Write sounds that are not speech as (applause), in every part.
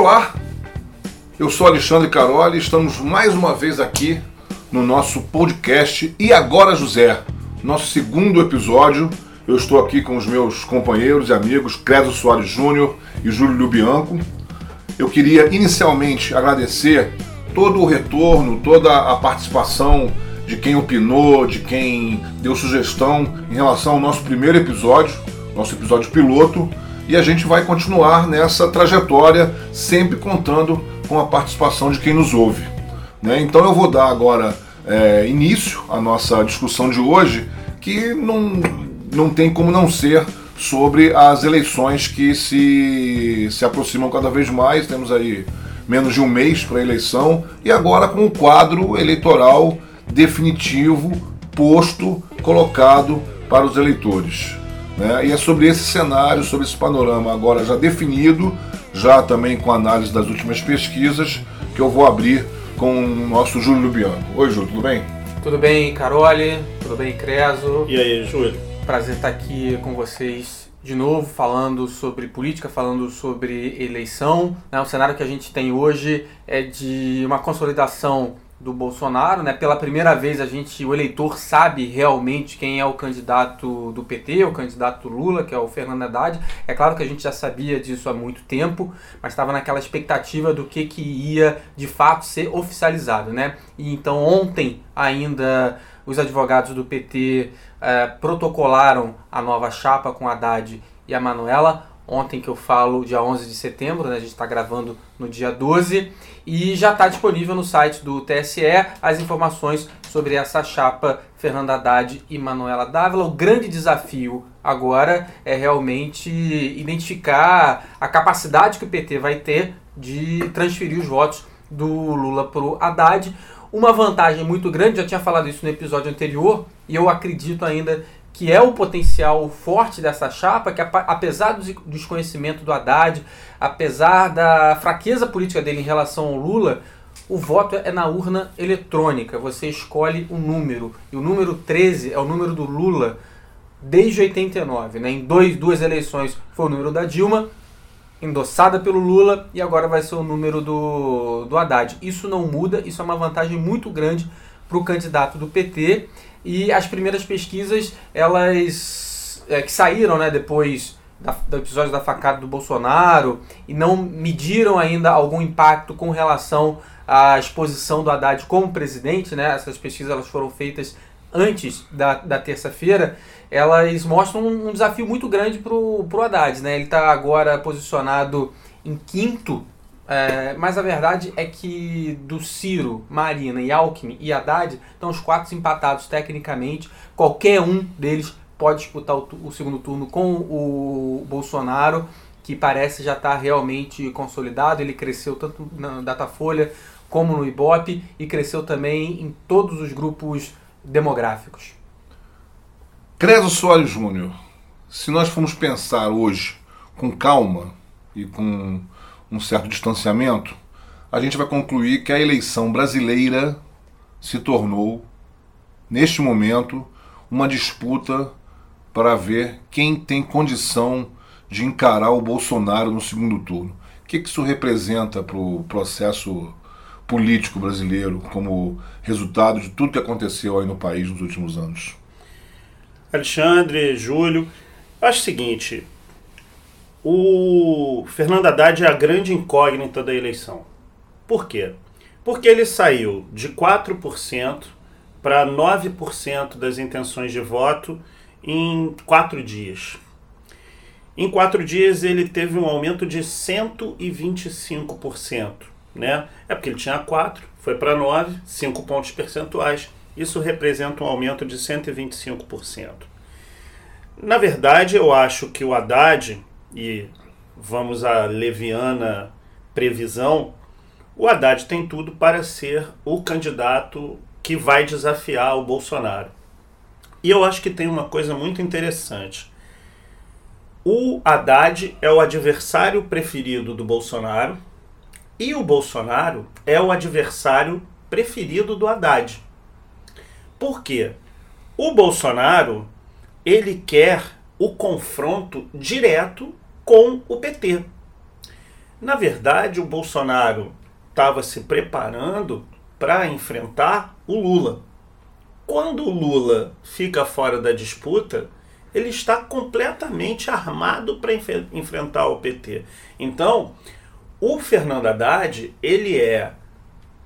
Olá, eu sou Alexandre Caroli e estamos mais uma vez aqui no nosso podcast E Agora José, nosso segundo episódio. Eu estou aqui com os meus companheiros e amigos Credo Soares Júnior e Júlio Lubianco. Eu queria inicialmente agradecer todo o retorno, toda a participação de quem opinou, de quem deu sugestão em relação ao nosso primeiro episódio, nosso episódio piloto, e a gente vai continuar nessa trajetória, sempre contando com a participação de quem nos ouve. Né? Então eu vou dar agora é, início à nossa discussão de hoje, que não, não tem como não ser sobre as eleições que se, se aproximam cada vez mais. Temos aí menos de um mês para a eleição e agora com o quadro eleitoral definitivo, posto, colocado para os eleitores. Né? E é sobre esse cenário, sobre esse panorama agora já definido, já também com análise das últimas pesquisas, que eu vou abrir com o nosso Júlio Lubiano. Oi, Júlio, tudo bem? Tudo bem, Carole? Tudo bem, Creso? E aí, Júlio? Prazer estar aqui com vocês de novo, falando sobre política, falando sobre eleição. Né? O cenário que a gente tem hoje é de uma consolidação do Bolsonaro, né? Pela primeira vez a gente, o eleitor sabe realmente quem é o candidato do PT, o candidato Lula, que é o Fernando Haddad. É claro que a gente já sabia disso há muito tempo, mas estava naquela expectativa do que, que ia de fato ser oficializado, né? E então ontem ainda os advogados do PT eh, protocolaram a nova chapa com Haddad e a Manuela ontem que eu falo, dia 11 de setembro, né? a gente está gravando no dia 12, e já está disponível no site do TSE as informações sobre essa chapa Fernanda Haddad e Manuela Dávila. O grande desafio agora é realmente identificar a capacidade que o PT vai ter de transferir os votos do Lula para o Haddad. Uma vantagem muito grande, já tinha falado isso no episódio anterior, e eu acredito ainda que é o potencial forte dessa chapa, que apesar do desconhecimento do Haddad, apesar da fraqueza política dele em relação ao Lula, o voto é na urna eletrônica. Você escolhe um número. E o número 13 é o número do Lula desde 89. Né? Em dois, duas eleições foi o número da Dilma, endossada pelo Lula, e agora vai ser o número do, do Haddad. Isso não muda, isso é uma vantagem muito grande para o candidato do PT. E as primeiras pesquisas, elas é, que saíram né, depois da, do episódio da facada do Bolsonaro e não mediram ainda algum impacto com relação à exposição do Haddad como presidente, né? Essas pesquisas elas foram feitas antes da, da terça-feira, elas mostram um, desafio muito grande para o Haddad, né? Ele está agora posicionado em quinto é, mas a verdade é que do Ciro, Marina e Alckmin e Haddad estão os quatro empatados tecnicamente. Qualquer um deles pode disputar o, o segundo turno com o Bolsonaro, que parece já estar tá realmente consolidado. Ele cresceu tanto na Datafolha como no Ibope e cresceu também em todos os grupos demográficos. Creso Soares Júnior, se nós formos pensar hoje com calma e com um certo distanciamento, a gente vai concluir que a eleição brasileira se tornou, neste momento, uma disputa para ver quem tem condição de encarar o Bolsonaro no segundo turno. O que isso representa para o processo político brasileiro como resultado de tudo que aconteceu aí no país nos últimos anos? Alexandre, Júlio, acho o seguinte, o Fernando Haddad é a grande incógnita da eleição. Por quê? Porque ele saiu de 4% para 9% das intenções de voto em quatro dias. Em quatro dias ele teve um aumento de 125%. Né? É porque ele tinha 4, foi para 9, 5 pontos percentuais. Isso representa um aumento de 125%. Na verdade, eu acho que o Haddad e vamos à leviana previsão, o Haddad tem tudo para ser o candidato que vai desafiar o Bolsonaro. E eu acho que tem uma coisa muito interessante. O Haddad é o adversário preferido do Bolsonaro e o Bolsonaro é o adversário preferido do Haddad. Por quê? O Bolsonaro ele quer o confronto direto com o PT. Na verdade, o Bolsonaro estava se preparando para enfrentar o Lula. Quando o Lula fica fora da disputa, ele está completamente armado para enf enfrentar o PT. Então, o Fernando Haddad, ele é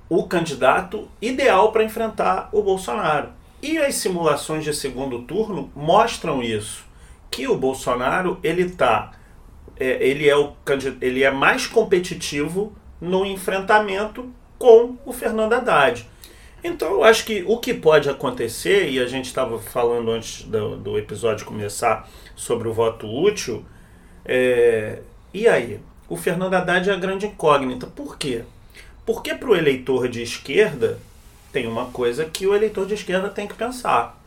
o candidato ideal para enfrentar o Bolsonaro. E as simulações de segundo turno mostram isso, que o Bolsonaro ele tá, é, ele é o ele é mais competitivo no enfrentamento com o Fernando Haddad. Então eu acho que o que pode acontecer, e a gente estava falando antes do, do, episódio começar sobre o voto útil, é, e aí? O Fernando Haddad é a grande incógnita. Por quê? Porque para o eleitor de esquerda, tem uma coisa que o eleitor de esquerda tem que pensar.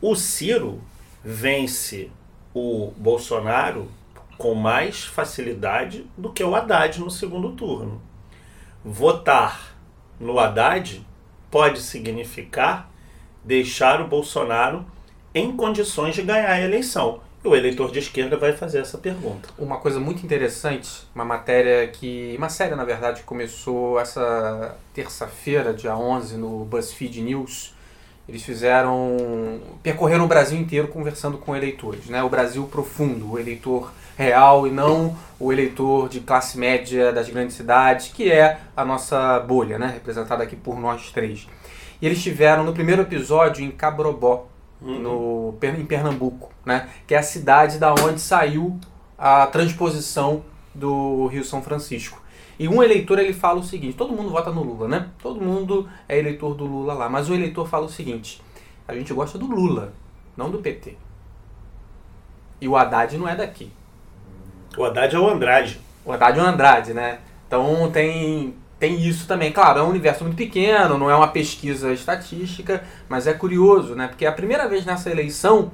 O Ciro vence o Bolsonaro com mais facilidade do que o Haddad no segundo turno. Votar no Haddad pode significar deixar o Bolsonaro em condições de ganhar a eleição. E o eleitor de esquerda vai fazer essa pergunta. Uma coisa muito interessante, uma matéria que. Uma série, na verdade, que começou essa terça-feira, dia 11, no BuzzFeed News. Eles fizeram. percorreram o Brasil inteiro conversando com eleitores, né? O Brasil profundo, o eleitor real e não o eleitor de classe média das grandes cidades, que é a nossa bolha, né? representada aqui por nós três. E eles estiveram no primeiro episódio em Cabrobó, uhum. no, em Pernambuco, né? que é a cidade da onde saiu a transposição do Rio São Francisco. E um eleitor ele fala o seguinte: todo mundo vota no Lula, né? Todo mundo é eleitor do Lula lá, mas o eleitor fala o seguinte: a gente gosta do Lula, não do PT. E o Haddad não é daqui. O Haddad é o Andrade. O Haddad é o Andrade, né? Então tem, tem isso também. Claro, é um universo muito pequeno, não é uma pesquisa estatística, mas é curioso, né? Porque é a primeira vez nessa eleição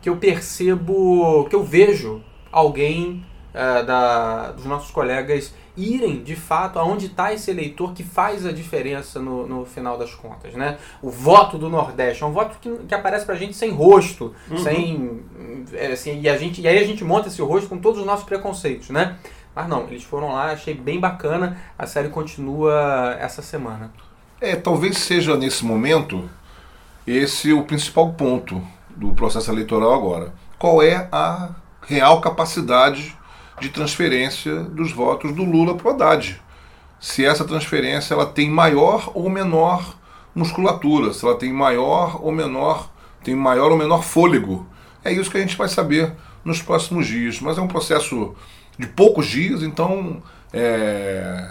que eu percebo, que eu vejo alguém uh, da, dos nossos colegas irem de fato aonde está esse eleitor que faz a diferença no, no final das contas, né? O voto do Nordeste é um voto que, que aparece pra gente sem rosto, uhum. sem é, assim, e a gente e aí a gente monta esse rosto com todos os nossos preconceitos, né? Mas não, eles foram lá, achei bem bacana. A série continua essa semana. É, talvez seja nesse momento esse o principal ponto do processo eleitoral agora. Qual é a real capacidade de transferência dos votos do Lula para o Haddad. Se essa transferência ela tem maior ou menor musculatura, se ela tem maior ou menor, tem maior ou menor fôlego. É isso que a gente vai saber nos próximos dias. Mas é um processo de poucos dias, então é,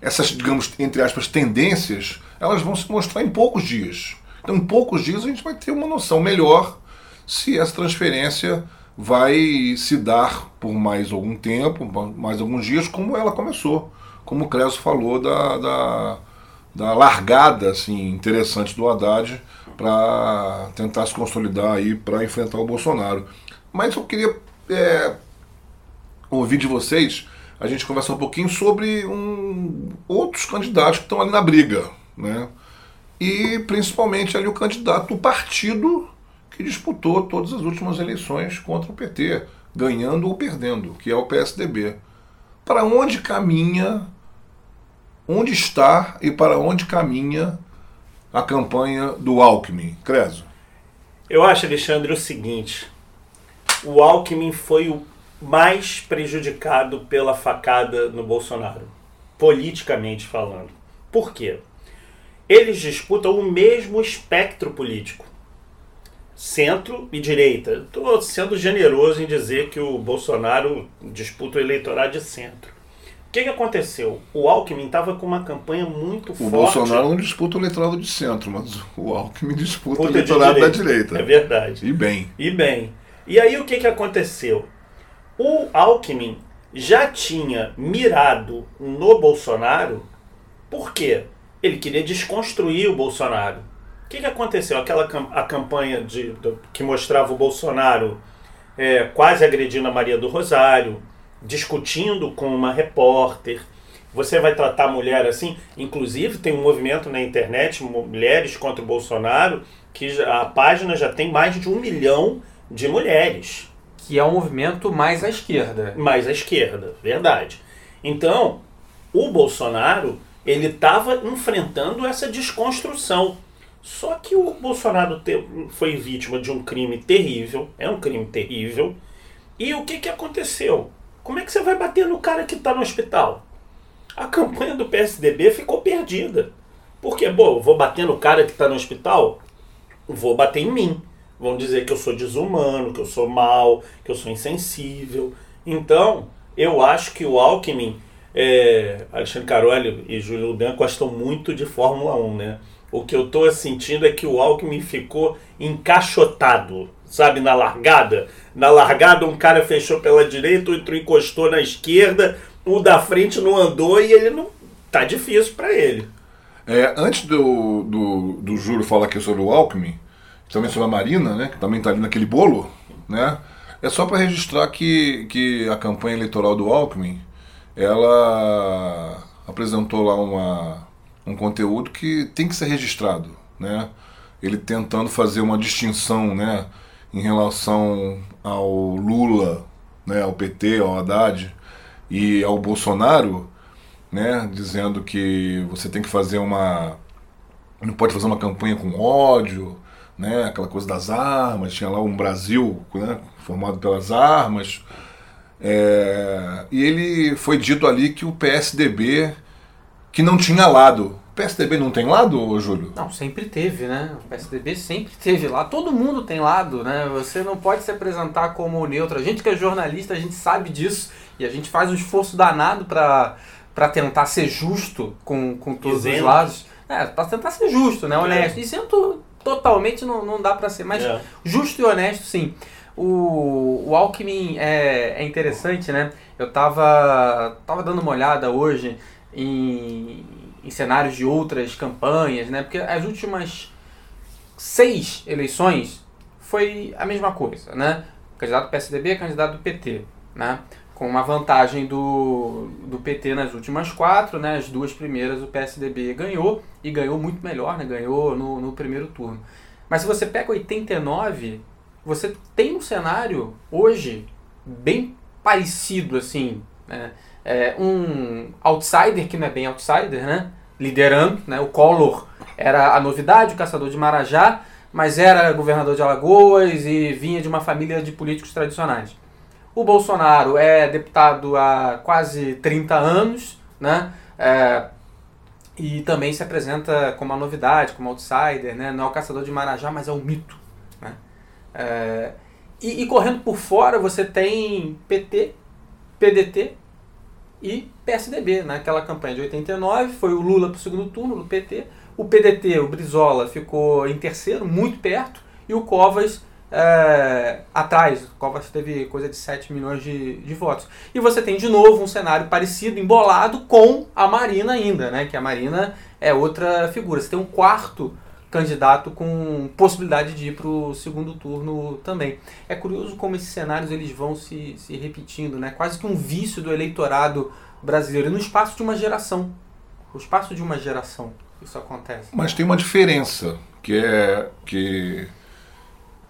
essas, digamos, entre aspas, tendências, elas vão se mostrar em poucos dias. Então, em poucos dias a gente vai ter uma noção melhor se essa transferência vai se dar por mais algum tempo, mais alguns dias, como ela começou. Como o Creso falou da, da, da largada assim, interessante do Haddad para tentar se consolidar aí para enfrentar o Bolsonaro. Mas eu queria é, ouvir de vocês, a gente conversar um pouquinho sobre um, outros candidatos que estão ali na briga. Né? E principalmente ali o candidato do partido que disputou todas as últimas eleições contra o PT, ganhando ou perdendo, que é o PSDB. Para onde caminha, onde está e para onde caminha a campanha do Alckmin? Creso. Eu acho, Alexandre, o seguinte: o Alckmin foi o mais prejudicado pela facada no Bolsonaro, politicamente falando. Por quê? Eles disputam o mesmo espectro político centro e direita. Estou sendo generoso em dizer que o Bolsonaro disputa o eleitorado de centro. O que, que aconteceu? O Alckmin estava com uma campanha muito o forte. O Bolsonaro não disputa o eleitorado de centro, mas o Alckmin disputa o eleitorado direita. da direita. É verdade. E bem. E bem. E aí o que, que aconteceu? O Alckmin já tinha mirado no Bolsonaro, por quê? Ele queria desconstruir o Bolsonaro que, que aconteceu? Aquela a campanha de, de que mostrava o Bolsonaro é, quase agredindo a Maria do Rosário, discutindo com uma repórter. Você vai tratar a mulher assim? Inclusive, tem um movimento na internet, Mulheres contra o Bolsonaro, que a página já tem mais de um milhão de mulheres. Que é um movimento mais à esquerda. Mais à esquerda, verdade. Então, o Bolsonaro ele estava enfrentando essa desconstrução. Só que o Bolsonaro te, foi vítima de um crime terrível, é um crime terrível. E o que, que aconteceu? Como é que você vai bater no cara que está no hospital? A campanha do PSDB ficou perdida. Porque, bom, vou bater no cara que está no hospital? Vou bater em mim. Vão dizer que eu sou desumano, que eu sou mal, que eu sou insensível. Então, eu acho que o Alckmin, é, Alexandre Caroli e Júlio Dan gostam muito de Fórmula 1, né? O que eu estou sentindo é que o Alckmin ficou encaixotado, sabe, na largada. Na largada, um cara fechou pela direita, outro encostou na esquerda, o da frente não andou e ele não. Tá difícil para ele. É, antes do, do, do Júlio falar aqui sobre o Alckmin, também sobre a Marina, né, que também está ali naquele bolo, né, é só para registrar que, que a campanha eleitoral do Alckmin, ela apresentou lá uma, um conteúdo que tem que ser registrado, né, ele tentando fazer uma distinção, né, em relação ao Lula, né, ao PT, ao Haddad e ao Bolsonaro, né, dizendo que você tem que fazer uma não pode fazer uma campanha com ódio, né, aquela coisa das armas, tinha lá um Brasil né, formado pelas armas. É, e ele foi dito ali que o PSDB que não tinha lado. O PSDB não tem lado, Júlio? Não, sempre teve, né? O PSDB sempre teve lá. Todo mundo tem lado, né? Você não pode se apresentar como neutro. A gente que é jornalista, a gente sabe disso e a gente faz um esforço danado para para tentar ser justo com, com todos Isento. os lados. É, para tentar ser justo, né? Honesto. É. Isento totalmente não, não dá para ser, mas é. justo e honesto, sim. O, o Alckmin é, é interessante, né? Eu tava, tava dando uma olhada hoje em, em cenários de outras campanhas, né? Porque as últimas seis eleições foi a mesma coisa, né? Candidato PSDB, candidato do PT, né? Com uma vantagem do, do PT nas últimas quatro, né? As duas primeiras o PSDB ganhou e ganhou muito melhor, né? Ganhou no, no primeiro turno. Mas se você pega 89, você tem um cenário hoje bem parecido, assim, né? É, um outsider que não é bem outsider, né? Liderando, né? O Collor era a novidade, o caçador de Marajá, mas era governador de Alagoas e vinha de uma família de políticos tradicionais. O Bolsonaro é deputado há quase 30 anos, né? É, e também se apresenta como uma novidade, como outsider, né? Não é o caçador de Marajá, mas é um mito. Né? É, e, e, correndo por fora você tem PT, PDT e PSDB. Naquela né? campanha de 89 foi o Lula para o segundo turno do PT, o PDT, o Brizola, ficou em terceiro, muito perto, e o Covas é, atrás. O Covas teve coisa de 7 milhões de, de votos. E você tem de novo um cenário parecido, embolado com a Marina ainda, né? Que a Marina é outra figura. Você tem um quarto candidato com possibilidade de ir para o segundo turno também. É curioso como esses cenários eles vão se, se repetindo, né? Quase que um vício do eleitorado brasileiro no espaço de uma geração. O espaço de uma geração isso acontece. Mas tem uma diferença que é que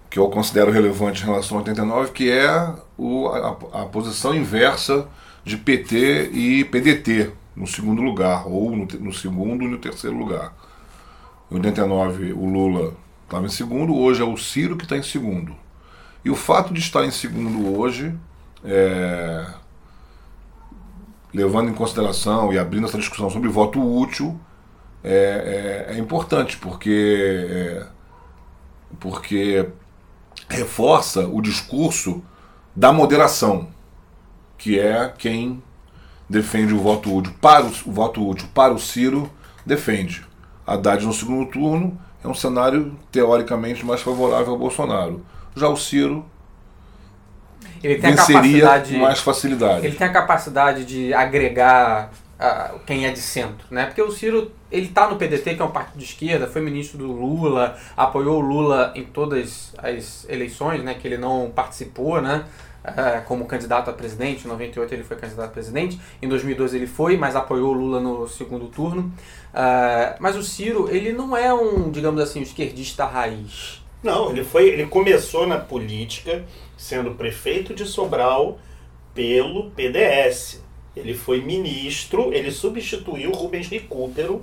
que eu considero relevante em relação ao 89, que é o, a, a, posição inversa de PT e PDT no segundo lugar, ou no, no segundo e no terceiro lugar. Em 89 o Lula estava em segundo, hoje é o Ciro que está em segundo. E o fato de estar em segundo hoje, é, levando em consideração e abrindo essa discussão sobre voto útil, é, é, é importante, porque, é, porque reforça o discurso da moderação, que é quem defende o voto útil para o, o voto útil para o Ciro defende. Haddad no segundo turno é um cenário teoricamente mais favorável ao Bolsonaro. Já o Ciro ele tem venceria com mais facilidade. Ele tem a capacidade de agregar uh, quem é de centro, né? Porque o Ciro ele está no PDT, que é um partido de esquerda, foi ministro do Lula, apoiou o Lula em todas as eleições, né, que ele não participou, né, como candidato a presidente. Em 98 ele foi candidato a presidente, em 2012 ele foi, mas apoiou o Lula no segundo turno. Uh, mas o Ciro, ele não é um, digamos assim, um esquerdista raiz. Não, ele foi, ele começou na política sendo prefeito de Sobral pelo PDS. Ele foi ministro, ele substituiu Rubens Recupero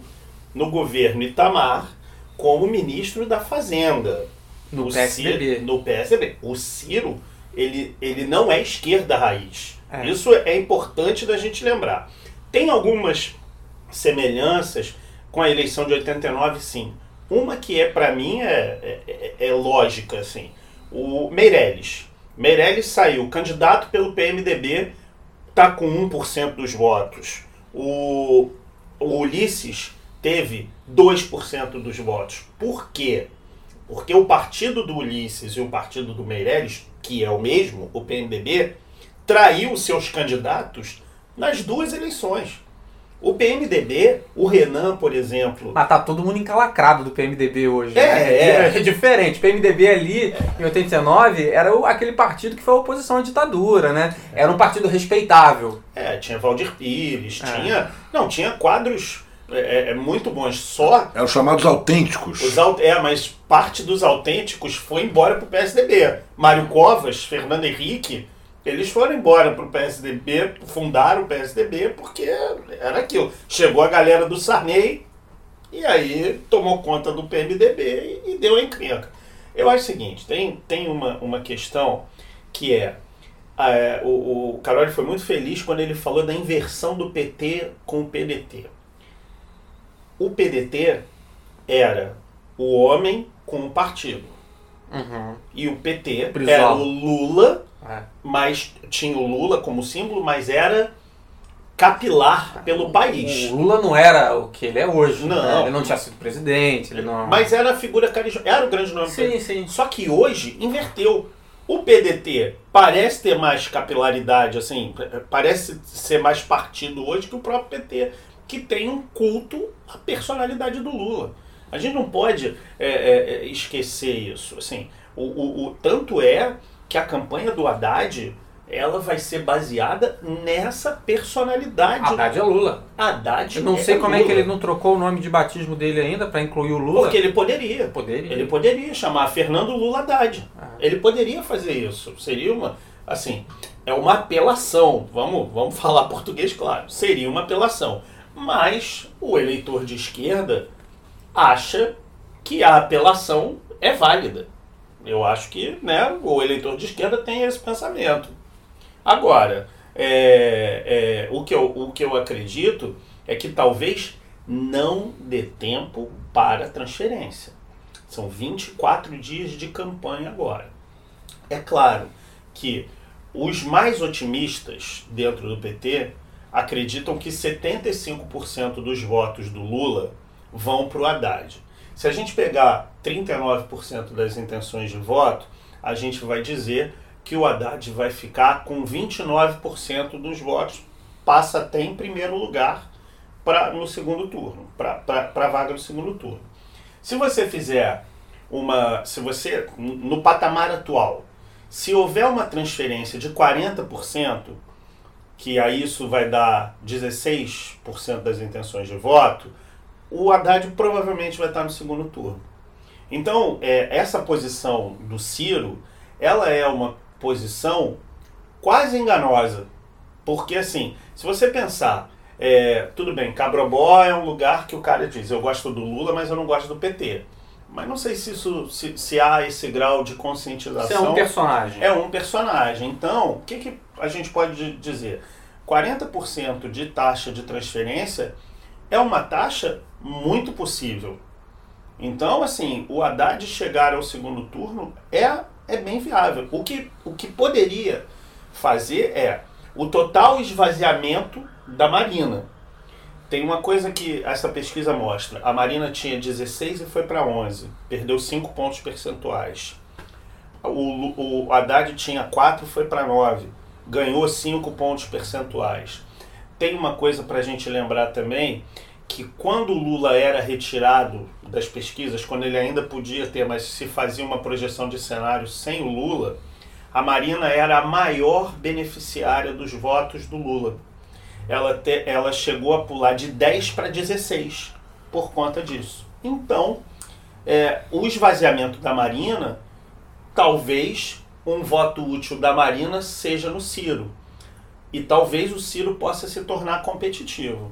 no governo Itamar como ministro da Fazenda. No O PSDB. Ciro- no PSDB. O Ciro, ele, ele não é esquerda raiz. É. Isso é importante da gente lembrar. Tem algumas semelhanças com a eleição de 89, sim. Uma que é, para mim, é, é, é lógica, assim. O Meirelles. Meirelles saiu candidato pelo PMDB, tá com 1% dos votos. O, o Ulisses teve 2% dos votos. Por quê? Porque o partido do Ulisses e o partido do Meirelles, que é o mesmo, o PMDB, traiu seus candidatos nas duas eleições. O PMDB, o Renan, por exemplo, Mas tá todo mundo encalacrado do PMDB hoje. É, né? é. é diferente. O PMDB ali, em 89, era o- aquele partido que foi a oposição à ditadura, né? Era um partido respeitável. é, tinha Valdir Pires, É. tinha. Não, tinha quadros é, é, muito bons. Só Eram chamados autênticos. Os é, mas parte dos autênticos foi embora pro PSDB. Mário Covas, Fernando Henrique, eles foram embora pro PSDB, fundaram o PSDB porque era aquilo. Chegou a galera do Sarney e aí tomou conta do PMDB e, e deu a encrenca. Eu acho o seguinte, tem, tem uma, uma questão que é, é, o, o Carol foi muito feliz quando ele falou da inversão do PT com o PDT. O PDT era o homem com o partido. Uhum. E o PT Brizola. era o Lula, É. mas tinha o Lula como símbolo, mas era capilar pelo país. O Lula não era o que ele é hoje. Não. né? Ele não tinha sido presidente, ele não. Mas era a figura carismática, era o grande nome. Sim, sim. Só que hoje inverteu. O PDT parece ter mais capilaridade, assim, parece ser mais partido hoje que o próprio PT, que tem um culto à personalidade do Lula. A gente não pode é, é, é, esquecer isso. Assim, o, o, o- tanto é que a campanha do Haddad ela vai ser baseada nessa personalidade. Haddad é Lula. Haddad Eu não sei como é que Lula. ele não trocou o nome de batismo dele ainda pra incluir o Lula. Porque ele poderia. Poderia. Ele poderia chamar Fernando Lula Haddad. Ah. Ele poderia fazer isso. Seria uma, assim, é uma apelação. Vamos, vamos falar (laughs) português, claro. Seria uma apelação. Mas o eleitor de esquerda acha que a apelação é válida. Eu acho que né, o eleitor de esquerda tem esse pensamento. Agora, é, é, o, que eu, o que eu acredito é que talvez não dê tempo para transferência. São 24 dias de campanha agora. É claro que os mais otimistas dentro do PT acreditam que 75% dos votos do Lula vão para o Haddad. Se a gente pegar 39% das intenções de voto, a gente vai dizer que o Haddad vai ficar com 29% dos votos, passa até em primeiro lugar pra, no segundo turno, para a vaga do segundo turno. Se você fizer uma. Se você. No patamar atual, se houver uma transferência de 40%, que aí isso vai dar 16% das intenções de voto, o Haddad provavelmente vai estar no segundo turno. Então, é, essa posição do Ciro, ela é uma posição quase enganosa. Porque, assim, se você pensar, é, tudo bem, Cabrobó é um lugar que o cara diz, eu gosto do Lula, mas eu não gosto do PT. Mas não sei se, isso, se, se há esse grau de Você é conscientização. um personagem. É um personagem. Então, o que, que a gente pode dizer? 40% de taxa de transferência é uma taxa muito possível. Então, assim, o Haddad chegar ao segundo turno é, é bem viável. O que, o que poderia fazer é o total esvaziamento da Marina. Tem uma coisa que essa pesquisa mostra. A Marina tinha 16 e foi para 11. Perdeu 5 pontos percentuais. O, o Haddad tinha 4 foi para 9. Ganhou 5 pontos percentuais. Tem uma coisa para a gente lembrar também, que quando o Lula era retirado das pesquisas, quando ele ainda podia ter, mas se fazia uma projeção de cenário sem o Lula, a Marina era a maior beneficiária dos votos do Lula. Ela, te, ela chegou a pular de 10 para 16 por conta disso. Então, é, o esvaziamento da Marina, talvez um voto útil da Marina seja no Ciro. e talvez o Ciro possa se tornar competitivo.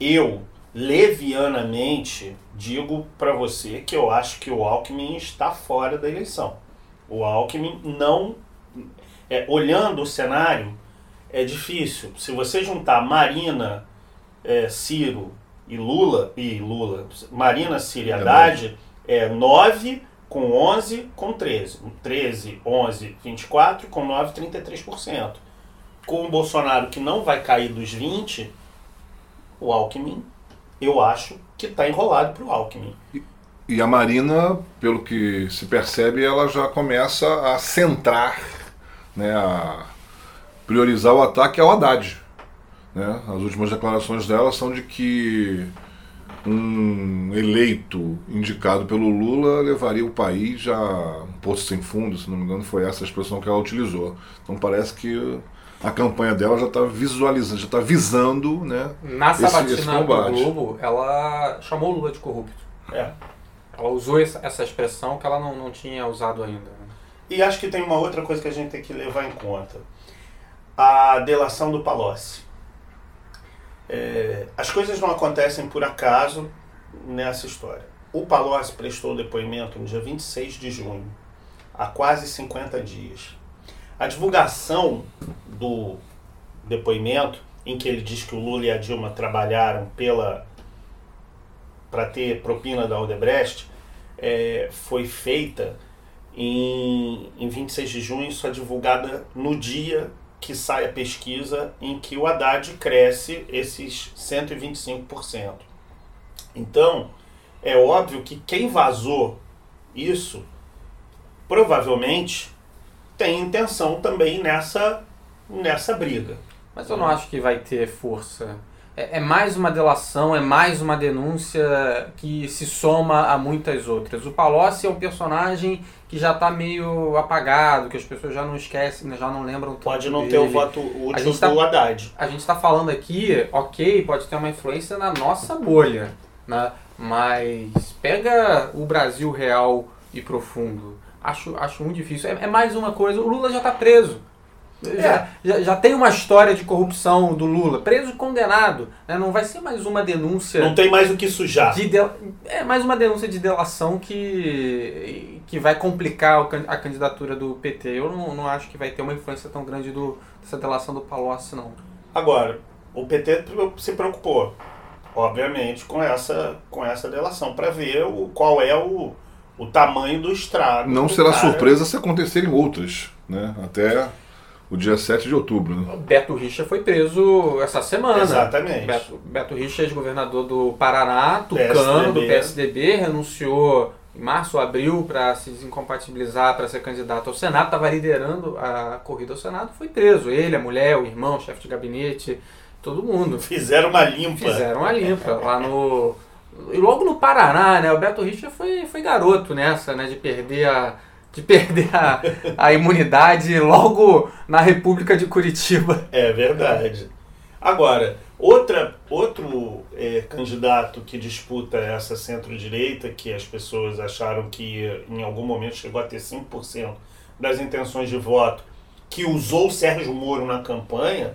Eu, levianamente, digo para você que eu acho que o Alckmin está fora da eleição. O Alckmin não. É, olhando o cenário, é difícil. Se você juntar Marina, é, Ciro e Lula, e Lula, Marina, Ciro e Haddad, é 9 com 11 com 13. 13, 11, 24, com 9, 33%. Com o Bolsonaro, que não vai cair dos 20, o Alckmin, eu acho que está enrolado para o Alckmin. E a Marina, pelo que se percebe, ela já começa a centrar, né, a priorizar o ataque ao Haddad. Né? As últimas declarações dela são de que um eleito indicado pelo Lula levaria o país já um poço sem fundo, se não me engano, foi essa a expressão que ela utilizou. Então parece que a campanha dela já está visualizando, já está visando, né? Na sabatina do Globo, ela chamou o Lula de corrupto. É. Ela usou essa expressão que ela não, não tinha usado ainda. Né? E acho que tem uma outra coisa que a gente tem que levar em conta. A delação do Palocci. É, as coisas não acontecem por acaso nessa história. O Palocci prestou depoimento no dia 26 de junho, há quase 50 dias. A divulgação do depoimento, em que ele diz que o Lula e a Dilma trabalharam pela para ter propina da Aldebrecht, é, foi feita em, em 26 de junho, só divulgada no dia que sai a pesquisa em que o Haddad cresce esses 125%. Então, é óbvio que quem vazou isso provavelmente tem intenção também nessa, nessa briga. Mas eu não acho que vai ter força é, é, mais uma delação, é mais uma denúncia que se soma a muitas outras. O Palocci é um personagem que já está meio apagado, que as pessoas já não esquecem, já não lembram tanto Pode não dele. ter o voto útil tá, do Haddad. A gente está falando aqui, ok, pode ter uma influência na nossa bolha, né? mas pega o Brasil real e profundo. Acho, acho muito difícil. É, é mais uma coisa, o Lula já está preso. Já, é. já, já, tem uma história de corrupção do Lula, preso e condenado. Né? Não vai ser mais uma denúncia. Não tem mais o que sujar. De É mais uma denúncia de delação que, que vai complicar a candidatura do PT. Eu não, não acho que vai ter uma influência tão grande do, dessa delação do Palocci, não. Agora, o PT se preocupou, obviamente, com essa, com essa delação, para ver o, qual é o, o tamanho do estrago. Não será cara. surpresa se acontecerem outras. Né? Até o dia 7 de outubro. Né? Beto Richa foi preso essa semana. Exatamente. Beto, Beto Richa, ex-governador do Paraná, tucano do PSDB, renunciou em março ou abril para se desincompatibilizar para ser candidato ao Senado, estava liderando a corrida ao Senado, foi preso. Ele, a mulher, o irmão, o chefe de gabinete, todo mundo. Fizeram uma limpa. Fizeram uma limpa lá no. E logo no Paraná, né? O Beto Richa foi, foi garoto nessa, né? De perder a de perder a, a imunidade logo na República de Curitiba. É verdade. Agora, outra, outro é, candidato que disputa essa centro-direita, que as pessoas acharam que em algum momento chegou a ter 5% das intenções de voto, que usou o Sérgio Moro na campanha,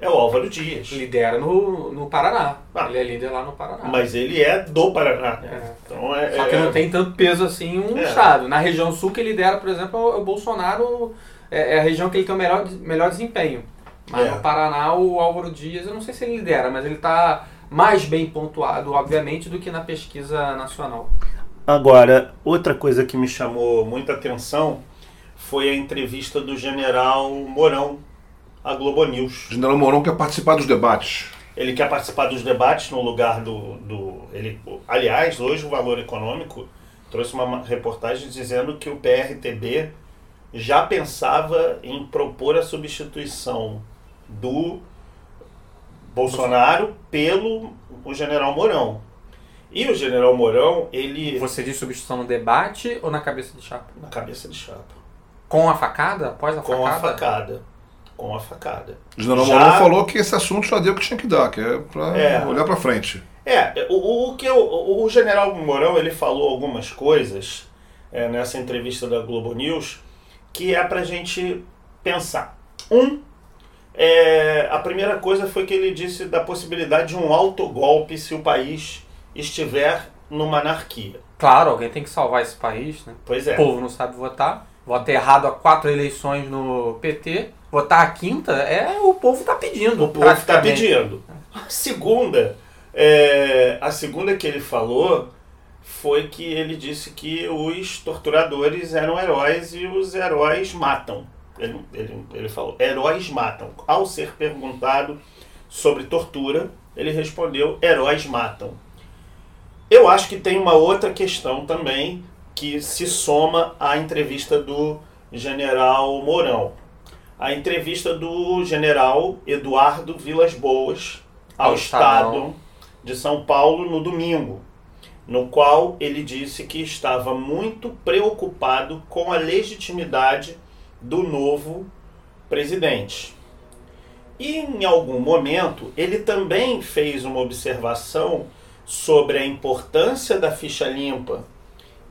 é o Álvaro Dias. Lidera no, no Paraná. Ah, ele é líder lá no Paraná. Mas ele é do Paraná. É. Então é, Só que é, não tem tanto peso assim um é. estado. Na região sul que lidera, por exemplo, é o Bolsonaro é, é, a região que ele tem o melhor, melhor desempenho. Mas é. no Paraná, o Álvaro Dias, eu não sei se ele lidera, mas ele está mais bem pontuado, obviamente, do que na pesquisa nacional. Agora, outra coisa que me chamou muita atenção foi a entrevista do general Mourão a Globo News. O general Mourão quer participar dos debates. Ele quer participar dos debates no lugar do. do ele, aliás, hoje o Valor Econômico trouxe uma reportagem dizendo que o PRTB já pensava em propor a substituição do Bolsonaro pelo o general Mourão. E o general Mourão, ele. Você diz substituição no debate ou na cabeça de chapa? Na cabeça de chapa. Com a facada? Após a Com facada? Com a facada com a facada. O general já... Mourão falou que esse assunto já deu o que tinha que dar, que é para é, olhar para frente. É, o, o que eu, o, o, general Mourão ele falou algumas coisas é, nessa entrevista da Globo News que é para gente pensar. Um, É, a primeira coisa foi que ele disse da possibilidade de um autogolpe se o país estiver numa anarquia. Claro, alguém tem que salvar esse país, né? Pois é. O povo não sabe votar. Vota errado a quatro eleições no PT. Votar a quinta é o povo está pedindo. O povo está pedindo. A segunda, é, a segunda que ele falou foi que ele disse que os torturadores eram heróis e os heróis matam. Ele, ele, ele falou, heróis matam. Ao ser perguntado sobre tortura, ele respondeu, heróis matam. Eu acho que tem uma outra questão também que se soma à entrevista do general Mourão. A entrevista do general Eduardo Vilas Boas ao Ao Estado de São Paulo no domingo, no qual ele disse que estava muito preocupado com a legitimidade do novo presidente. E em algum momento ele também fez uma observação sobre a importância da ficha limpa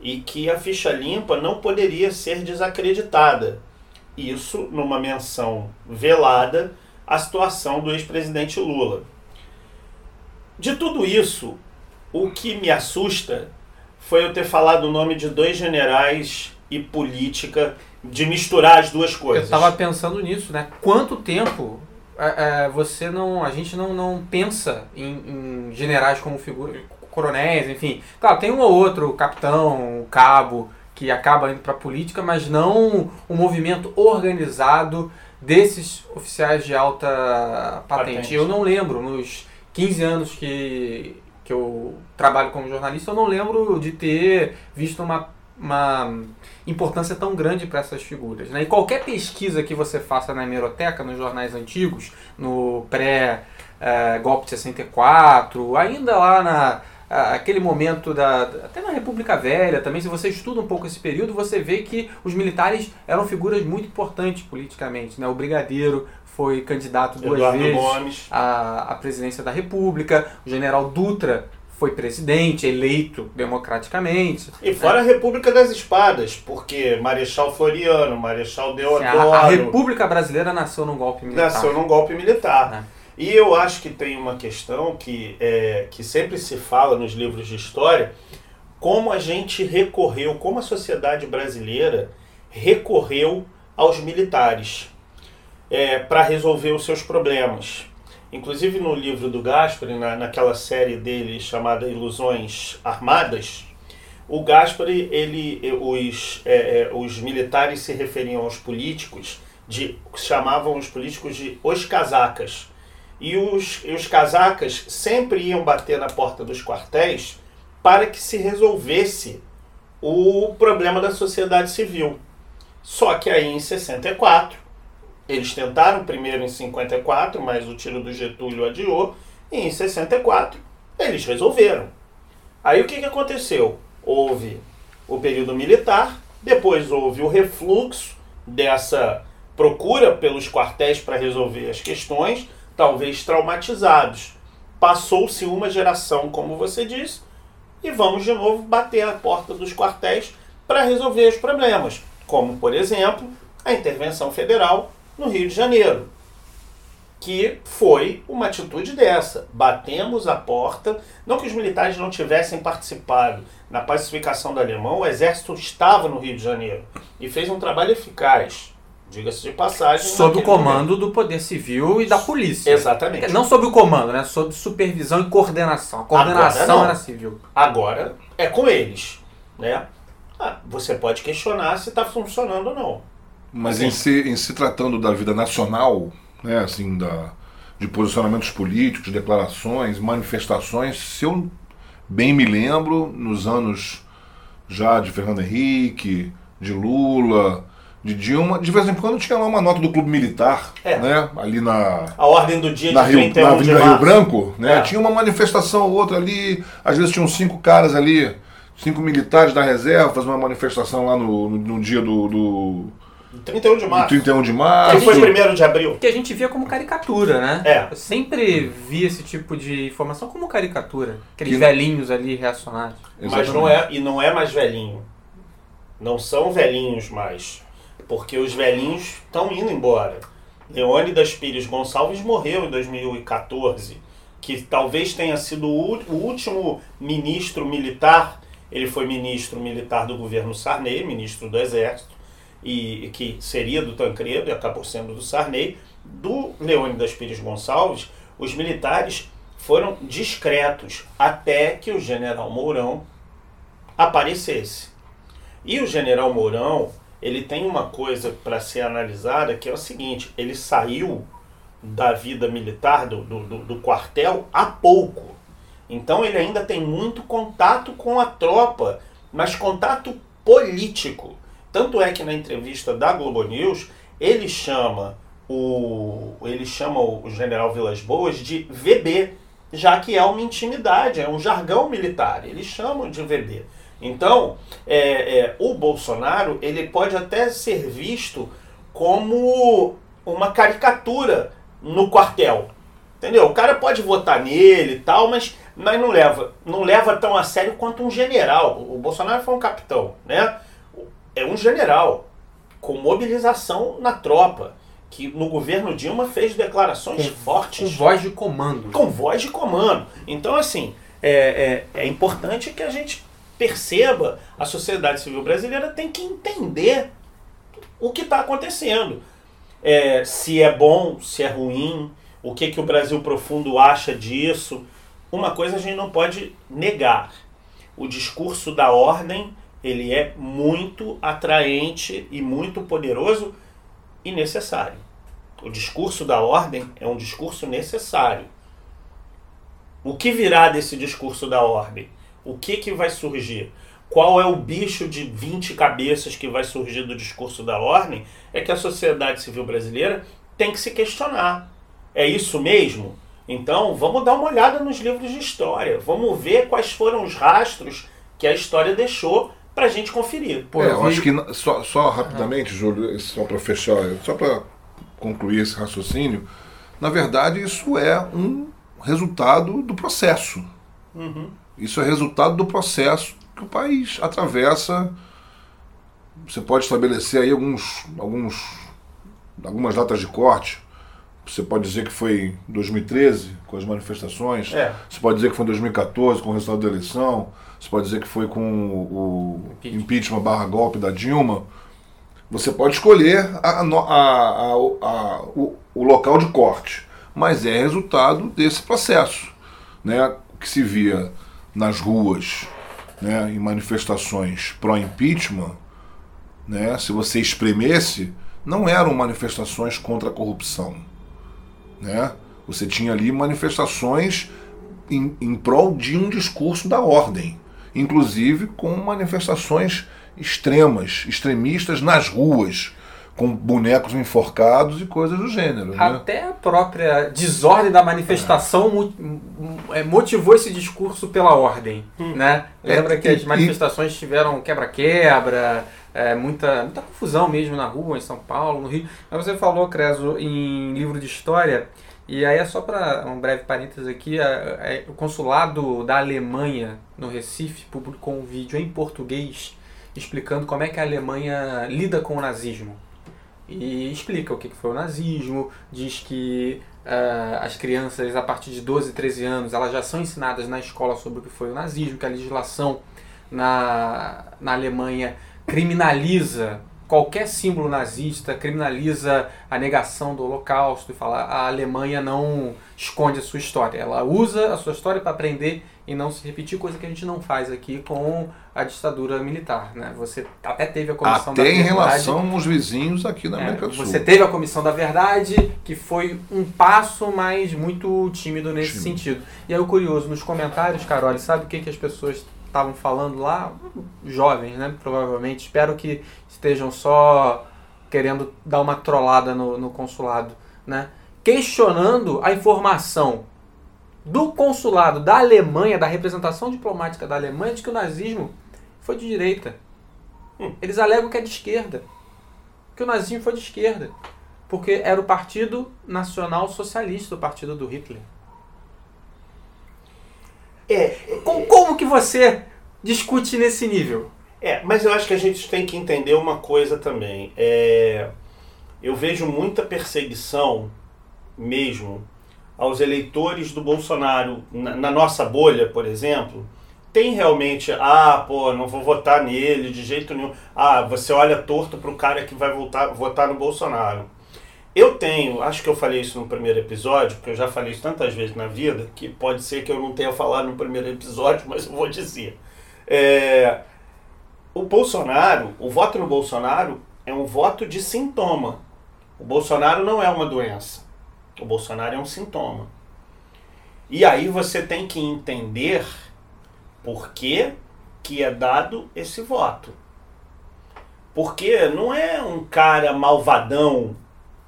e que a ficha limpa não poderia ser desacreditada. Isso numa menção velada à situação do ex-presidente Lula. De tudo isso, o que me assusta foi eu ter falado o nome de dois generais e política, de misturar as duas Eu coisas. estava pensando nisso, né? Quanto tempo é, é, você não. A gente não, não pensa em, em generais como figura. coronéis, enfim. Claro, tem um ou outro capitão, cabo, que acaba indo para a política, mas não um movimento organizado desses oficiais de alta patente. Patente. Eu não lembro, nos 15 anos que, que eu trabalho como jornalista, eu não lembro de ter visto uma, uma importância tão grande para essas figuras. Né? E qualquer pesquisa que você faça na hemeroteca, nos jornais antigos, no pré-golpe de 64, ainda lá na aquele momento da até na República Velha também se você estuda um pouco esse período você vê que os militares eram figuras muito importantes politicamente né o brigadeiro foi candidato duas Eduardo vezes Gomes. à, à presidência da República o general Dutra foi presidente eleito democraticamente E fora a República das Espadas, porque Marechal Floriano, Marechal Deodoro a, a República Brasileira nasceu num golpe militar nasceu num golpe militar. né? E eu acho que tem uma questão que, é, que sempre se fala nos livros de história, como a gente recorreu, como a sociedade brasileira recorreu aos militares para resolver os seus problemas. Inclusive no livro do Gaspari, na, naquela série dele chamada Ilusões Armadas, o Gaspari, ele, os, é, é, os militares se referiam aos políticos, de, chamavam os políticos de os casacas. E os, e os casacas sempre iam bater na porta dos quartéis para que se resolvesse o problema da sociedade civil. Só que aí em 64, eles tentaram primeiro em 54, mas o tiro do Getúlio adiou, e em 64 eles resolveram. Aí o que, que aconteceu? Houve o período militar, depois houve o refluxo dessa procura pelos quartéis para resolver as questões, talvez traumatizados. Passou-se uma geração, como você disse, e vamos de novo bater a porta dos quartéis para resolver os problemas, como, por exemplo, a intervenção federal no Rio de Janeiro, que foi uma atitude dessa. Batemos a porta, não que os militares não tivessem participado na pacificação do alemão, o exército estava no Rio de Janeiro e fez um trabalho eficaz, diga-se de passagem. sob o comando do poder civil e da polícia Exatamente. não sob o comando né sob supervisão e coordenação a coordenação era civil Agora é com eles, né? Ah, você pode questionar se está funcionando ou não. Mas Assim. em se, em se tratando da vida nacional, né, assim, da, de posicionamentos políticos, declarações, manifestações, se eu bem me lembro, nos anos já de Fernando Henrique, de Lula, de Dilma, de vez em quando tinha lá uma nota do Clube Militar, É. né, ali na, A ordem do dia na, de Rio, 31 na de Avenida Rio. Branco, né? É. Tinha uma manifestação ou outra ali, às vezes tinham cinco caras ali, cinco militares da reserva, fazendo uma manifestação lá no, no, no dia do, do, 31 de março. 31 de Que março. foi 1 de abril. que a gente via como caricatura, né? É. Eu sempre vi esse tipo de informação como caricatura. Aqueles Que- velhinhos ali reacionários. Mas não é, e não é mais velhinho. Não são velhinhos mais. Porque os velhinhos estão indo embora. Leônidas Pires Gonçalves morreu em 2014, que talvez tenha sido o último ministro militar. Ele foi ministro militar do governo Sarney, ministro do Exército, e que seria do Tancredo e acabou sendo do Sarney. Do Leônidas Pires Gonçalves, os militares foram discretos até que o general Mourão aparecesse. E o general Mourão, ele tem uma coisa para ser analisada que é o seguinte: ele saiu da vida militar, do, do, do, quartel, há pouco. Então ele ainda tem muito contato com a tropa, mas contato político. Tanto é que na entrevista da Globo News, ele chama o, ele chama o general Vilas Boas de VB, já que é uma intimidade, é um jargão militar. Eles chamam de VB. Então, é, é, o Bolsonaro ele pode até ser visto como uma caricatura no quartel. Entendeu? O cara pode votar nele e tal, mas, mas não leva, não leva tão a sério quanto um general. O Bolsonaro foi um capitão, né? É um general com mobilização na tropa que no governo Dilma fez declarações com, fortes. Com voz de comando. Com voz de comando. Então, assim, é, é, é importante que a gente perceba, a sociedade civil brasileira tem que entender o que está acontecendo. É, se é bom, se é ruim, o que, que o Brasil Profundo acha disso. Uma coisa a gente não pode negar. O discurso da ordem ele é muito atraente e muito poderoso e necessário. O discurso da ordem é um discurso necessário. O que virá desse discurso da ordem? O que, que vai surgir? Qual é o bicho de 20 cabeças que vai surgir do discurso da ordem? É que a sociedade civil brasileira tem que se questionar. É isso mesmo? Então, vamos dar uma olhada nos livros de história. Vamos ver quais foram os rastros que a história deixou para a gente conferir. Pô, é, eu acho que, só, só rapidamente, Júlio, só para fechar, só para concluir esse raciocínio, na verdade, isso é um resultado do processo. Uhum. Isso é resultado do processo que o país atravessa. Você pode estabelecer aí alguns, alguns, algumas datas de corte. Você pode dizer que foi em 2013, com as manifestações. É. Você pode dizer que foi em 2014, com o resultado da eleição. Você pode dizer que foi com o, impeachment, impeachment barra golpe da Dilma. Você pode escolher a, a, a, o, o local de corte. Mas é resultado desse processo. Né? O que se via nas ruas, né, em manifestações pró-impeachment, né, se você espremesse, não eram manifestações contra a corrupção. Né? Você tinha ali manifestações em, em prol de um discurso da ordem, inclusive com manifestações extremas, extremistas nas ruas, com bonecos enforcados e coisas do gênero. Né? Até a própria desordem da manifestação é. motivou esse discurso pela ordem. Hum. Né? Lembra é, que as manifestações e... tiveram quebra-quebra, é, muita, muita confusão mesmo na rua, em São Paulo, no Rio. Mas você falou, Creso, em livro de história, e aí é só para um breve parênteses aqui, a, a, o consulado da Alemanha no Recife publicou um vídeo em português explicando como é que a Alemanha lida com o nazismo e explica o que foi o nazismo, diz que uh, as crianças a partir de 12, 13 anos elas já são ensinadas na escola sobre o que foi o nazismo, que a legislação na, na Alemanha criminaliza qualquer símbolo nazista, criminaliza a negação do Holocausto e fala a Alemanha não esconde a sua história, ela usa a sua história para aprender e não se repetir, coisa que a gente não faz aqui com a ditadura militar. Né? Você até teve a comissão até da verdade. Até em relação aos vizinhos aqui na é, América do Sul. Você teve a comissão da verdade, que foi um passo, mas muito tímido nesse tímido. sentido. E aí o curioso, nos comentários, Carol, sabe o que, que as pessoas estavam falando lá? Jovens, né? Provavelmente. Espero que estejam só querendo dar uma trollada no, no consulado, né? Questionando a informação do consulado da Alemanha, da representação diplomática da Alemanha, de que o nazismo foi de direita. Hum. Eles alegam que é de esquerda. Que o nazismo foi de esquerda. Porque era o Partido Nacional Socialista, o partido do Hitler. É, como, como que você discute nesse nível? É, mas eu acho que a gente tem que entender uma coisa também. É, eu vejo muita perseguição mesmo aos eleitores do Bolsonaro na, na, nossa bolha, por exemplo. Tem realmente, ah, pô, não vou votar nele de jeito nenhum. Ah, você olha torto pro cara que vai voltar, votar no Bolsonaro. Eu tenho, acho que eu falei isso no primeiro episódio, porque eu já falei isso tantas vezes na vida, que pode ser que eu não tenha falado no primeiro episódio, (laughs) mas eu vou dizer. É, o Bolsonaro, o voto no Bolsonaro é um voto de sintoma. O Bolsonaro não é uma doença. O Bolsonaro é um sintoma. E aí você tem que entender por que, que é dado esse voto. Porque não é um cara malvadão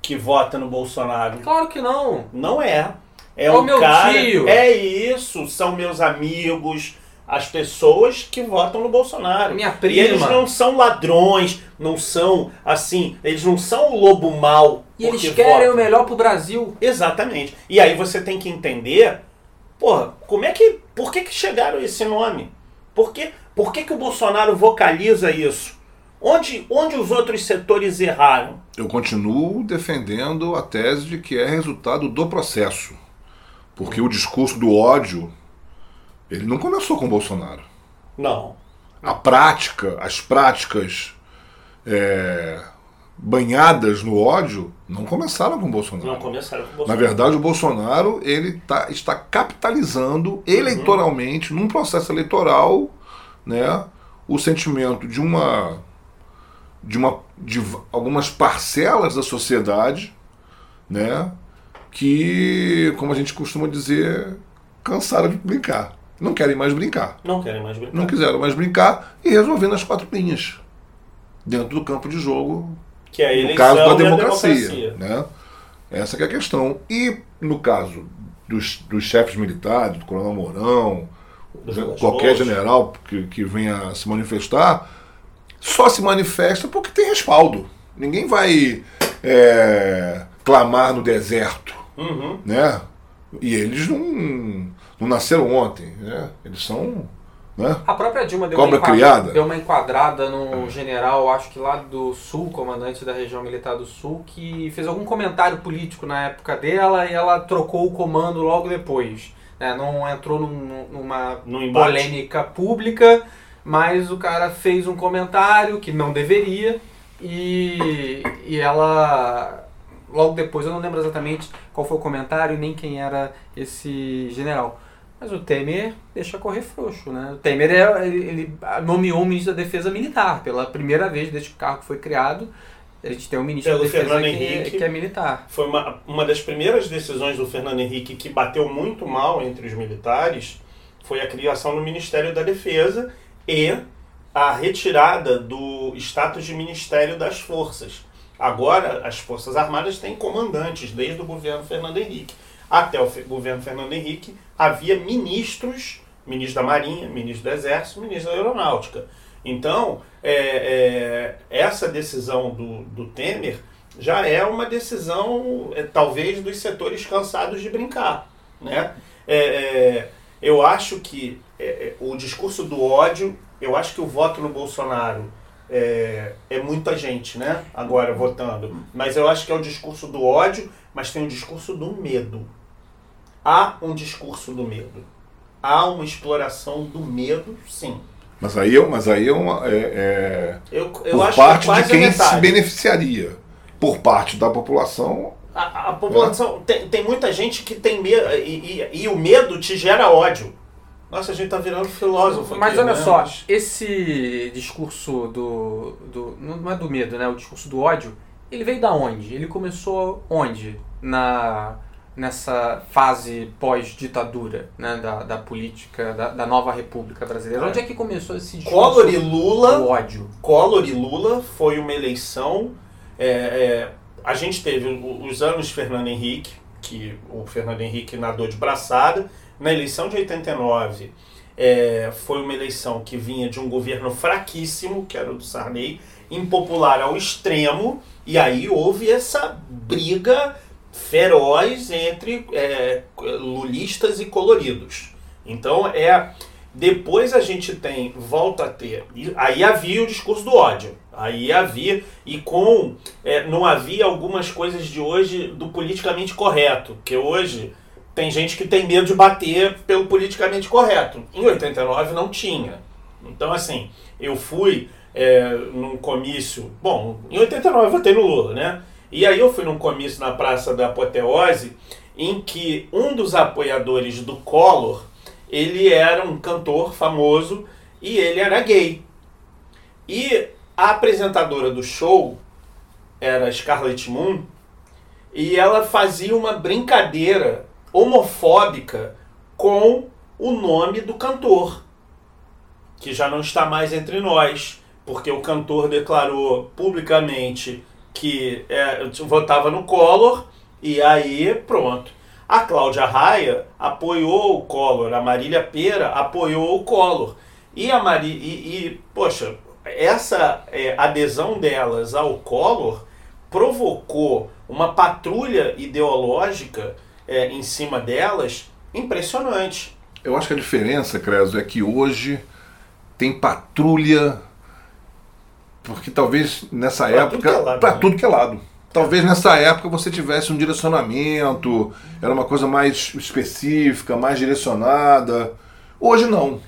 que vota no Bolsonaro. Claro que não. Não é. É, é um meu cara. Tio. É isso, são meus amigos, as pessoas que votam no Bolsonaro. Minha prima. E eles não são ladrões, não são assim, eles não são o lobo mau. E eles querem votam. o melhor pro Brasil. Exatamente. E aí você tem que entender, porra, como é que. Por que, que chegaram a esse nome? Por, que, por que, que o Bolsonaro vocaliza isso? Onde, onde os outros setores erraram? Eu continuo defendendo a tese de que é resultado do processo. Porque o discurso do ódio, ele não começou com o Bolsonaro. Não. A prática, as práticas é, banhadas no ódio não começaram com o Bolsonaro. Não começaram com o Bolsonaro. Na verdade, o Bolsonaro ele tá, está capitalizando eleitoralmente, uhum. num processo eleitoral, né, o sentimento de uma de, uma, de algumas parcelas da sociedade, né, que, como a gente costuma dizer, cansaram de brincar. Não querem mais brincar. Não querem mais brincar. Não quiseram mais brincar e resolvendo as quatro linhas dentro do campo de jogo, que é a no caso da democracia, democracia. Né? Essa é a questão. E no caso dos, dos chefes militares, do Coronel Mourão, qualquer general que, que venha se manifestar, só se manifesta porque tem respaldo. Ninguém vai é, clamar no deserto. Uhum. Né? E eles não, não nasceram ontem. Né? Eles são. Né? A própria Dilma deu Cobra uma, criada. deu uma enquadrada no general, acho que lá do Sul, comandante da região militar do Sul, que fez algum comentário político na época dela e ela trocou o comando logo depois. Né? Não entrou num, numa polêmica pública, mas o cara fez um comentário que não deveria e, e ela logo depois, eu não lembro exatamente qual foi o comentário nem quem era esse general. Mas o Temer deixa correr frouxo, né? O Temer é, ele, nomeou o ministro da Defesa Militar pela primeira vez desde que o cargo foi criado. A gente tem um ministro Pelo da Defesa Fernando que, Henrique, que é militar. Foi uma, uma das primeiras decisões do Fernando Henrique que bateu muito mal entre os militares foi a criação do Ministério da Defesa e a retirada do status de Ministério das Forças. Agora, as Forças Armadas têm comandantes, desde o governo Fernando Henrique. Até o governo Fernando Henrique, havia ministros, ministro da Marinha, ministro do Exército, ministro da Aeronáutica. Então, é, é, essa decisão do, do Temer já é uma decisão, é, talvez, dos setores cansados de brincar. Né? É, é, eu acho que é, o discurso do ódio, eu acho que o voto no Bolsonaro é, é muita gente, né? Agora votando. Mas eu acho que é o discurso do ódio, mas tem um discurso do medo. Há um discurso do medo. Há uma exploração do medo, sim. Mas aí, mas aí é, uma, é, é eu, eu por parte que de quem se beneficiaria. Por parte da população. A, a população. É. Tem, tem muita gente que tem medo. E, e, e o medo te gera ódio. Nossa, a gente tá virando filósofo Mas aqui, olha né? só, esse discurso do, do. Não é do medo, né? O discurso do ódio, ele veio da onde? Ele começou onde? Na, nessa fase pós-ditadura, né? Da, da política, da, da nova República Brasileira. Onde é que começou esse discurso Collor e Lula, do ódio? Collor e Lula foi uma eleição. É, é, a gente teve os anos Fernando Henrique, que o Fernando Henrique nadou de braçada na eleição de 89, é, foi uma eleição que vinha de um governo fraquíssimo, que era o do Sarney, impopular ao extremo, e aí houve essa briga feroz entre é, lulistas e coloridos. Então é depois a gente tem volta a ter aí havia o discurso do ódio, Aí havia, e com. É, não havia algumas coisas de hoje do politicamente correto, que hoje tem gente que tem medo de bater pelo politicamente correto. Em 89 não tinha. Então, assim, eu fui é, num comício. Bom, em 89 eu votei no Lula, né? E aí eu fui num comício na Praça da Apoteose, em que um dos apoiadores do Collor, ele era um cantor famoso e ele era gay. E a apresentadora do show era Scarlett Moon e ela fazia uma brincadeira homofóbica com o nome do cantor, que já não está mais entre nós, porque o cantor declarou publicamente que é, votava no Collor e aí pronto. A Cláudia Raia apoiou o Collor, a Marília Pera apoiou o Collor. E a Mari, e, e poxa, essa é, adesão delas ao Collor provocou uma patrulha ideológica é, em cima delas impressionante. Eu acho que a diferença, Creso, é que hoje tem patrulha, porque talvez nessa Pra época. é Pra né? tudo que é lado. Talvez nessa época você tivesse um direcionamento, era uma coisa mais específica, mais direcionada. Hoje não.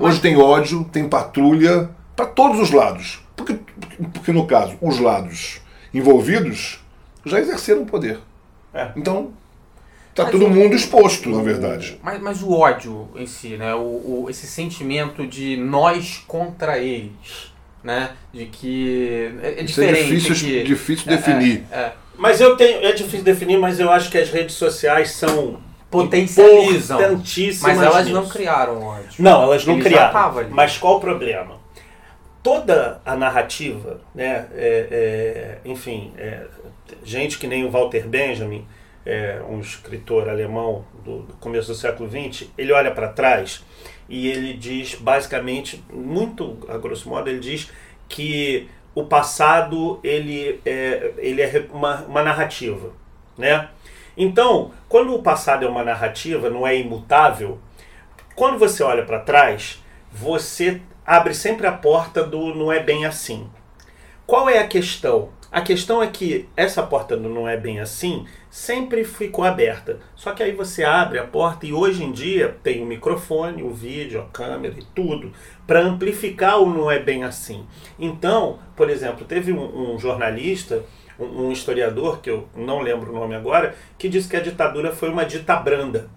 Hoje tem ódio, tem patrulha para todos os lados. Porque, porque, no caso, os lados envolvidos já exerceram poder. É. Então, tá Mas todo o- mundo exposto, na verdade. Mas, mas o ódio em si, né? O, o- esse sentimento de nós contra eles, né? De que é, é Isso é difícil, que- difícil é, definir. É, é. Mas eu tenho. É difícil definir, mas eu acho que as redes sociais são Potencializam. importantíssimas. Mas elas não nisso. criaram ódio. Não, elas não Ele já criaram. Mas qual o problema? Toda a narrativa, né, é- é, enfim, é, gente que nem o Walter Benjamin, é, um escritor alemão do, do começo do século XX, ele olha para trás e ele diz, basicamente, muito a grosso modo, ele diz que o passado ele é, ele é uma, uma narrativa, né? Então, quando o passado é uma narrativa, não é imutável, quando você olha para trás, você abre sempre a porta do não é bem assim. Qual é a questão? A questão é que essa porta do não é bem assim sempre ficou aberta. Só que aí você abre a porta e hoje em dia tem o microfone, o vídeo, a câmera e tudo para amplificar o não é bem assim. Então, por exemplo, teve um, um jornalista, um, um historiador, que eu não lembro o nome agora, que disse que a ditadura foi uma dita branda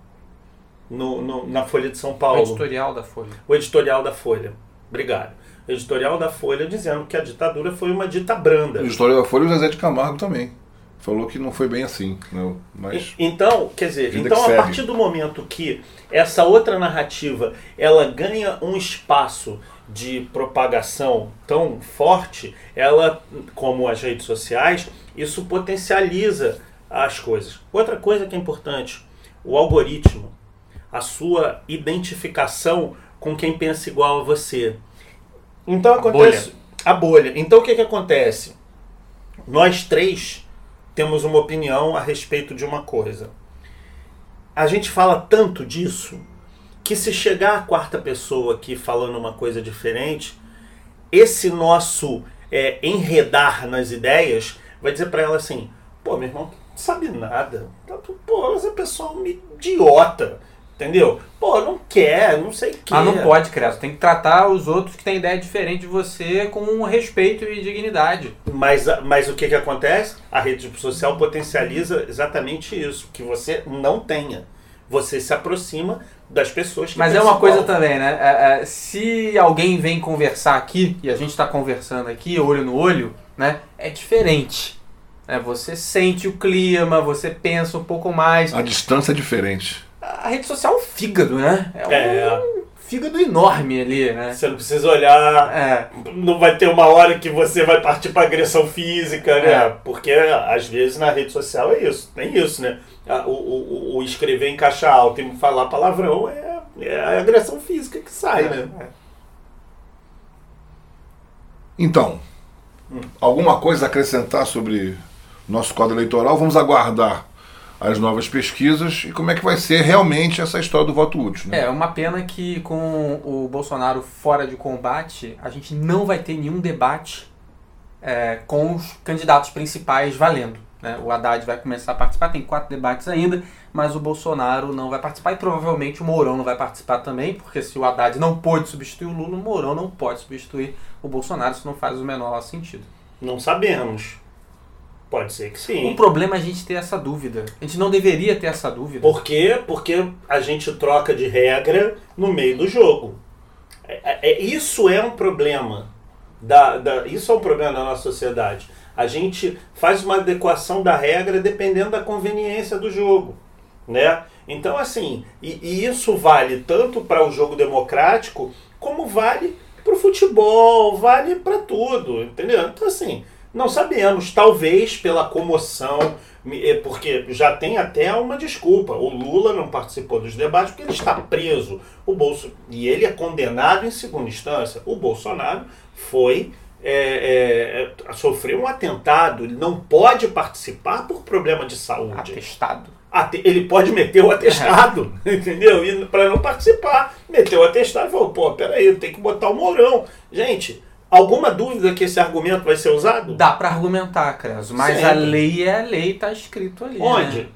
no- no- na Folha de São O Paulo editorial da Folha. o editorial da Folha. Obrigado. O editorial da Folha dizendo que a ditadura foi uma dita branda. A história da Folha, o Zezé de Camargo também. Falou que não foi bem assim. Não, mas E- Então, quer dizer, então a partir do momento que essa outra narrativa ela ganha um espaço de propagação tão forte, ela, como as redes sociais, isso potencializa as coisas. Outra coisa que é importante, o algoritmo, a sua identificação com quem pensa igual a você. Então A acontece a bolha. Então o que que acontece? Nós três temos uma opinião a respeito de uma coisa. A gente fala tanto disso que se chegar a quarta pessoa aqui falando uma coisa diferente, esse nosso é, enredar nas ideias vai dizer pra ela assim: pô, meu irmão, não sabe nada. Pô, essa pessoa é um idiota. Entendeu? Pô, não quer, não sei o que. Mas não pode, Creso. Tem que tratar os outros que têm ideia diferente de você com respeito e dignidade. Mas, mas o que, que acontece? A rede social potencializa exatamente isso, que você não tenha. Você se aproxima das pessoas que Mas é uma coisa igual. também, né? É, é, se alguém vem conversar aqui, e a gente está conversando aqui, olho no olho, né? É diferente. É, você sente o clima, você pensa um pouco mais. a distância é diferente. A rede social é um fígado, né? É um É. fígado enorme ali, né? Você não precisa olhar. É. Não vai ter uma hora que você vai partir para agressão física, né? É. Porque às vezes na rede social é isso. Tem isso, né? O, o, o escrever em caixa alta e falar palavrão é, é a agressão física que sai, né? É. Então, Hum. alguma coisa a acrescentar sobre nosso quadro eleitoral? Vamos aguardar as novas pesquisas e como é que vai ser realmente essa história do voto útil. Né? É, uma pena que com o Bolsonaro fora de combate, a gente não vai ter nenhum debate é, com os candidatos principais valendo. Né? O Haddad vai começar a participar, tem quatro debates ainda, mas o Bolsonaro não vai participar e provavelmente o Mourão não vai participar também, porque se o Haddad não pôde substituir o Lula, o Mourão não pode substituir o Bolsonaro, isso não faz o menor sentido. Não sabemos. Pode ser que sim. O problema é a gente ter essa dúvida. A gente não deveria ter essa dúvida. Por quê? Porque a gente troca de regra no meio do jogo. É, é, é isso é um problema. Da, da, isso é um problema da nossa sociedade. A gente faz uma adequação da regra dependendo da conveniência do jogo. Né? Então, assim, e, e isso vale tanto para o jogo democrático, como vale para o futebol, vale para tudo, entendeu? Então, assim, não sabemos, talvez pela comoção, é, porque já tem até uma desculpa. O Lula não participou dos debates porque ele está preso. O Bolso, e ele é condenado em segunda instância. O Bolsonaro foi é, é, sofreu um atentado, ele não pode participar por problema de saúde. Atestado. Ele pode meter o atestado, (laughs) entendeu? E para não participar, meteu o atestado e falou: pô, peraí, tem que botar o Mourão. Gente, Alguma dúvida que esse argumento vai ser usado? Dá para argumentar, Creso, mas Sempre. a lei é a lei, tá escrito ali. Onde? Né?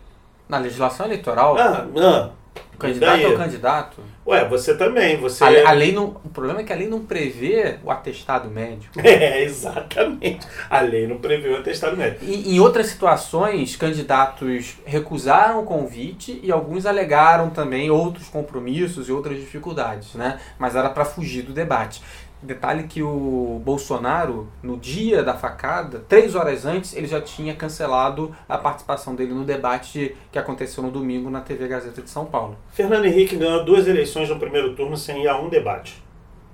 Na legislação eleitoral. Ah, ah. O candidato é o candidato. Ué, você também. Você... A, a, lei não, o problema é que a lei não prevê o atestado médico. (laughs) É, exatamente. A lei não prevê o atestado médico. E, em outras situações, candidatos recusaram o convite e alguns alegaram também outros compromissos e outras dificuldades, né? Mas era para fugir do debate. Detalhe que o Bolsonaro, no dia da facada, três horas antes, ele já tinha cancelado a participação dele no debate que aconteceu no domingo na TV Gazeta de São Paulo. Fernando Henrique ganhou duas eleições no primeiro turno sem ir a um debate.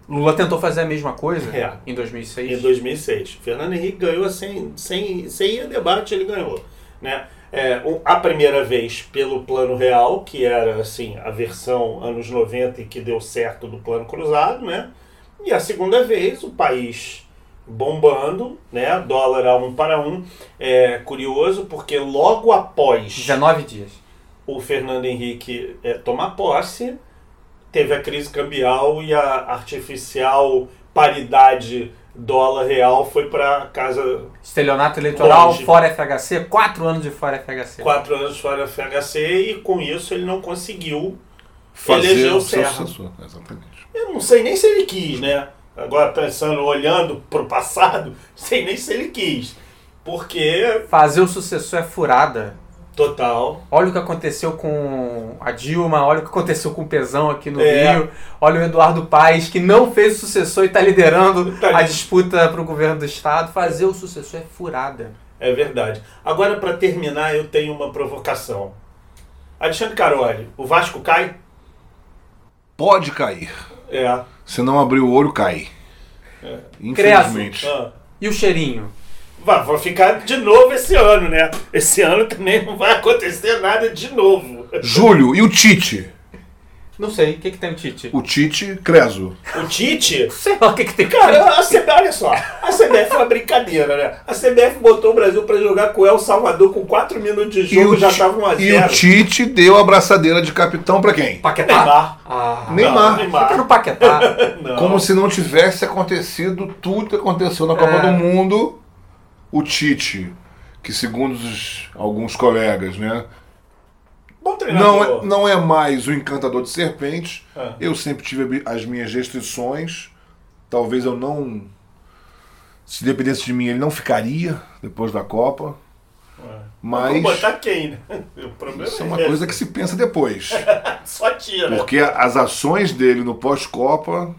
Lula tentou fazer a mesma coisa é. em 2006? Em 2006. Fernando Henrique ganhou sem, sem, sem ir a debate, ele ganhou. Né? É, a primeira vez pelo Plano Real, que era assim a versão anos 90 e que deu certo do Plano Cruzado, né? E a segunda vez, o país bombando, né? Dólar a um para um. É curioso porque logo após. 19 dias. O Fernando Henrique é, tomar posse, teve a crise cambial e a artificial paridade dólar real foi para casa. Estelionato eleitoral, longe. fora FHC, quatro anos de fora FHC. Quatro anos fora FHC e com isso ele não conseguiu Fazer eleger o Serra. Sucessor, exatamente. Eu não sei nem se ele quis, né? Agora pensando, olhando para o passado, (laughs) sei nem se ele quis. Porque. Fazer o sucessor é furada. Total. Olha o que aconteceu com a Dilma, olha o que aconteceu com o Pezão aqui no é. Rio, olha o Eduardo Paes, que não fez o sucessor e está liderando tá a disputa para o governo do Estado. Fazer o sucessor é furada. É verdade. Agora, para terminar, eu tenho uma provocação. Alexandre Caroli, o Vasco cai? Pode cair. É. Se não abrir o olho, cai. É. Infelizmente. Ah. E o cheirinho? Vai, vai ficar de novo esse ano, né? Esse ano também não vai acontecer nada de novo. Júlio, e o Tite? Não sei, o que, que tem o Tite? O Tite Creso. O Tite? Sei lá o que, que tem. Cara, a CBF, olha só, a CBF é uma brincadeira, né? A CBF botou o Brasil pra jogar com o El Salvador com 4 minutos de jogo, já tava 1 a 0 E o Tite deu a braçadeira de capitão pra quem? Paquetá. Neymar. Ah, Neymar. Não, Neymar. Fica no Paquetá. (laughs) Como se não tivesse acontecido tudo que aconteceu na Copa é. do Mundo. O Tite, que segundo os, alguns colegas, né? Bom treinador. Não é, não é mais o encantador de serpentes. É. Eu sempre tive as minhas restrições. Talvez eu não. Se dependesse de mim, ele não ficaria depois da Copa. É. Mas. Vou botar quem, né? O problema isso é, é uma coisa que se pensa depois. (laughs) Só tira. Porque as ações dele no pós-Copa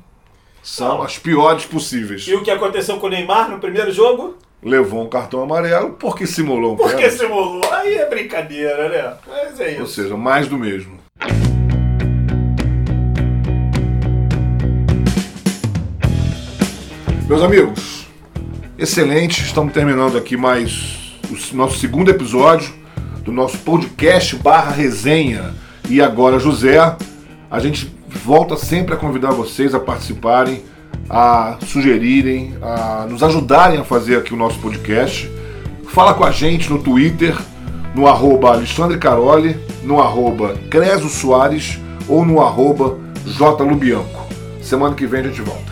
são não. as piores possíveis. E o que aconteceu com o Neymar no primeiro jogo? Levou um cartão amarelo porque simulou um Porque pênalti. simulou. Aí é brincadeira, né? Mas é isso. Ou seja, mais do mesmo. Meus amigos, excelente. Estamos terminando aqui mais o nosso segundo episódio do nosso podcast barra resenha. E agora, José, a gente volta sempre a convidar vocês a participarem a sugerirem, a nos ajudarem a fazer aqui o nosso podcast. Fala com a gente no Twitter, no arroba Alexandre Caroli, no arroba Creso Soares ou no arroba J Lubianco. Semana que vem a gente volta.